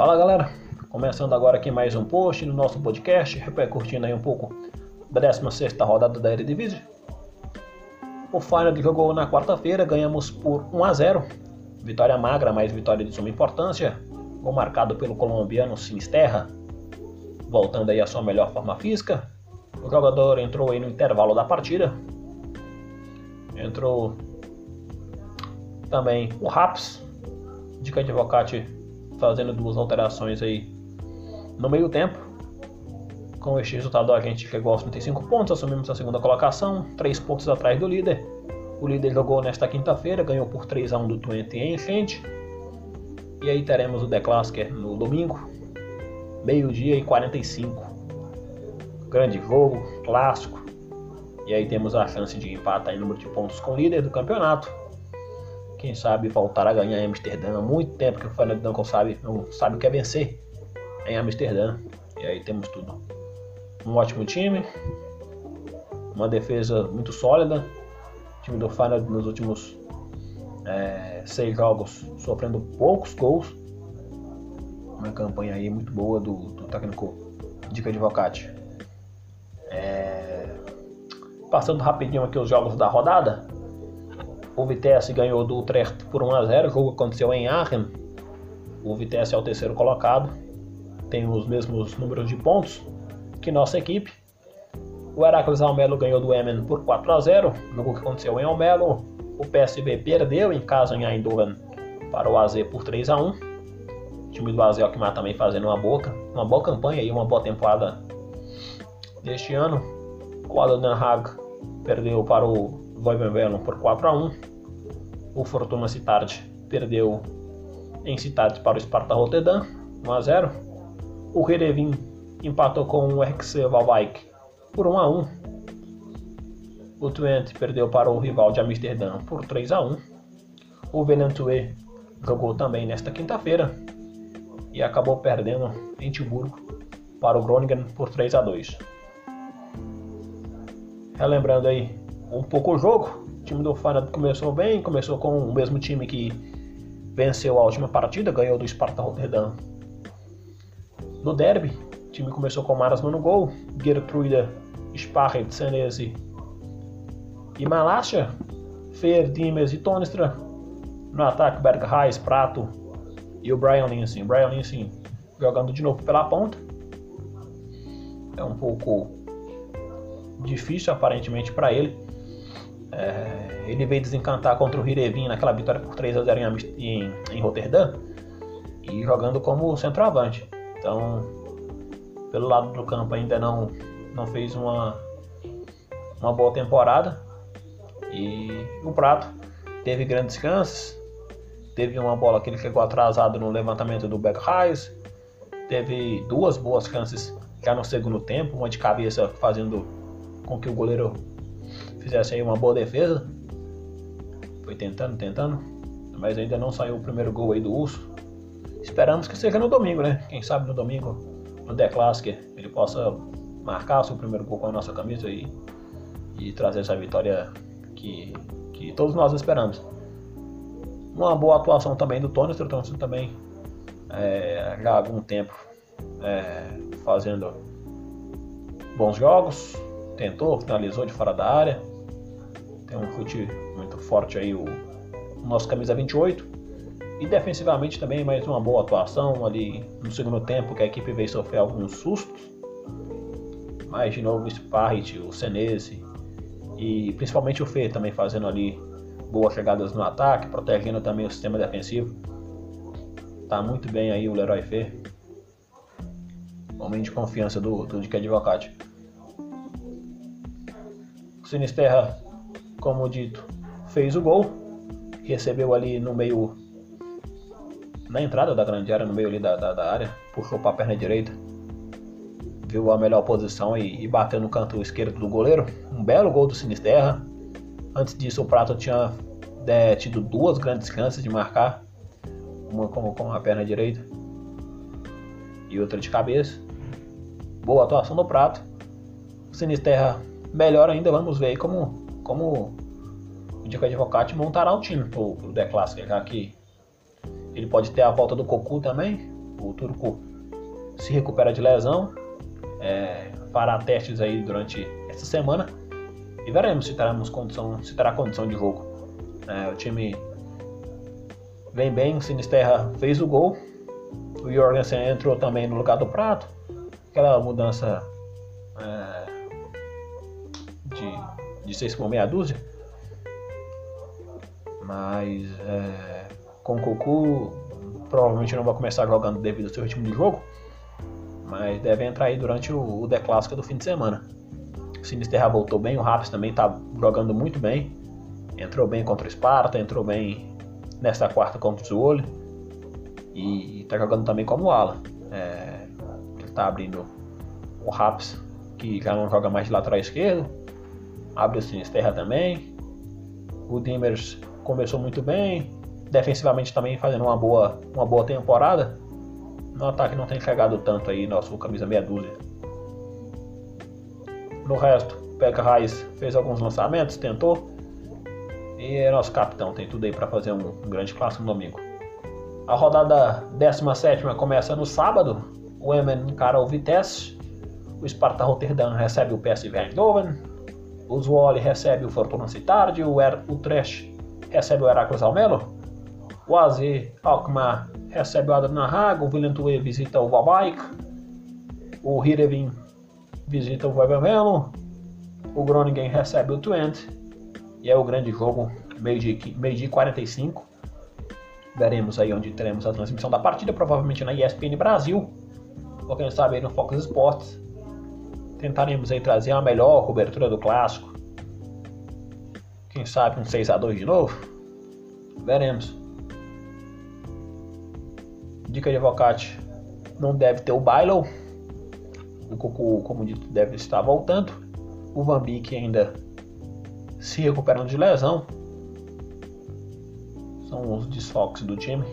Fala galera, começando agora aqui mais um post no nosso podcast, repercutindo aí um pouco da 16 rodada da Eredivisie. O Feyenoord jogou na quarta-feira, ganhamos por 1 a 0. Vitória magra, mas vitória de suma importância. Gol marcado pelo colombiano Sinisterra, voltando aí à sua melhor forma física. O jogador entrou aí no intervalo da partida. Entrou também o Raps, de Vocati fazendo duas alterações aí no meio tempo. Com este resultado a gente chegou aos 35 pontos, assumimos a segunda colocação, 3 pontos atrás do líder. O líder jogou nesta quinta-feira, ganhou por 3 a 1 do Twente em frente. E aí teremos o The no domingo, meio-dia e 45. Grande jogo, clássico. E aí temos a chance de empatar em número de pontos com o líder do campeonato. Quem sabe voltar a ganhar em Amsterdã. Há muito tempo que o Fernando sabe, não sabe o que é vencer em Amsterdã. E aí temos tudo. Um ótimo time, uma defesa muito sólida. O time do Feyenoord nos últimos é, seis jogos sofrendo poucos gols. Uma campanha aí muito boa do, do técnico Dica de Vocati. É, passando rapidinho aqui os jogos da rodada. O Vitesse ganhou do Utrecht por 1 a 0. O jogo aconteceu em Aachen. O Vitesse é o terceiro colocado. Tem os mesmos números de pontos que nossa equipe. O Heracles Almelo ganhou do Emen por 4 a 0. O jogo que aconteceu em Almelo. O PSB perdeu em casa em Eindhoven para o AZ por 3 a 1. O time do AZ Alkmaar também fazendo uma boa, uma boa campanha e uma boa temporada deste ano. O Aden Haag perdeu para o Voivenvelo por 4 a 1. O Fortuna Cittard perdeu em Cittard para o Sparta Rotterdam 1 a 0. O Herevin empatou com o RX Valwijk por 1 a 1. O Twente perdeu para o rival de Amsterdã por 3 a 1. O Venantue jogou também nesta quinta-feira e acabou perdendo em Tilburgo para o Groningen por 3 a 2. Relembrando aí um pouco o jogo. O time do Feyenoord começou bem, começou com o mesmo time que venceu a última partida, ganhou do Sparta Rotterdam. No derby, o time começou com Maras no gol, Gertruida, Sparret, Senesi e Malasha, Fer, Dimes e Tonistra. No ataque, Bergheis, Prato e o Brian Linsen. Brian Linsen jogando de novo pela ponta. É um pouco difícil aparentemente para ele é, ele veio desencantar contra o Hirevin naquela vitória por 3 a 0 em, em, em Roterdã e jogando como centroavante. Então, pelo lado do campo ainda não, não fez uma, uma boa temporada. E o Prato teve grandes chances. Teve uma bola que ele chegou atrasado no levantamento do Beck Reis. Teve duas boas chances já no segundo tempo, uma de cabeça fazendo com que o goleiro fizesse aí uma boa defesa. Foi tentando, tentando. Mas ainda não saiu o primeiro gol aí do Urso. Esperamos que seja no domingo, né? Quem sabe no domingo, no The Classic, ele possa marcar o seu primeiro gol com a nossa camisa e, e trazer essa vitória que, que todos nós esperamos. Uma boa atuação também do Tony, o também é, já há algum tempo é, fazendo bons jogos, tentou, finalizou de fora da área, tem um chute muito forte aí o, o nosso camisa 28. E defensivamente também mais uma boa atuação ali no segundo tempo que a equipe veio sofrer alguns sustos. Mas de novo o Sparrit, o Senese e principalmente o Fê também fazendo ali boas chegadas no ataque, protegendo também o sistema defensivo. Tá muito bem aí o Leroy Fê. Momento de confiança do, do Dick Advocate. Sinisterra como dito, fez o gol, recebeu ali no meio, na entrada da grande área, no meio ali da, da, da área, puxou para a perna direita, viu a melhor posição e, e, bateu no canto esquerdo do goleiro. Um belo gol do Sinisterra. Antes disso, o Prato tinha é, tido duas grandes chances de marcar, uma com, com a perna direita e outra de cabeça. Boa atuação do Prato. Sinisterra melhor ainda, vamos ver como como o Diego Advocati montará um time pro, pro The Classic, já que ele pode ter a volta do Cocu também, o turco se recupera de lesão, é, fará testes aí durante essa semana e veremos se teremos condição, se terá condição de jogo. É, o time vem bem, o Sinisterra fez o gol, o Jorgensen entrou também no lugar do Prato, aquela mudança é, de, de seis por meia dúzia, mas é, com o Cocu provavelmente não vai começar jogando devido ao seu ritmo de jogo, mas deve entrar aí durante o, o The Clássico do fim de semana. O Sinisterra voltou bem, o Raps também está jogando muito bem. Entrou bem contra o Sparta, entrou bem nesta quarta contra o Zuoli. E está jogando também como ala. É, ele está abrindo o Raps, que já não joga mais de lateral esquerdo. Abre o Sinisterra também. O Dimmers começou muito bem. Defensivamente também fazendo uma boa, uma boa temporada. No ataque não tem chegado tanto aí, nosso camisa meia dúzia. No resto, Pekka Reis fez alguns lançamentos, tentou. E é nosso capitão tem tudo aí para fazer um, um, grande clássico no domingo. A rodada 17 começa no sábado. O Emen encara o Vitesse. O Sparta Rotterdam recebe o PSV Eindhoven. O Zwolle recebe o Fortuna Citardi. O er Utrecht recebe o Heracles Almelo. O AZ Alkmaar recebe o Adana Haga. O Villeneuve visita o Valbaik. O Hirevin visita o Webermelo, o Groningen recebe o Twente e é o grande jogo, meio-dia meio 45. Veremos aí onde teremos a transmissão da partida, provavelmente na ESPN Brasil, ou quem sabe aí no Fox Sports. Tentaremos aí trazer a melhor cobertura do clássico. Quem sabe um 6x2 de novo? Veremos. Dica de Avocate não deve ter o Bailo o Coco, como dito, deve estar voltando. O Van ainda se recuperando de lesão. São os desfoques do time.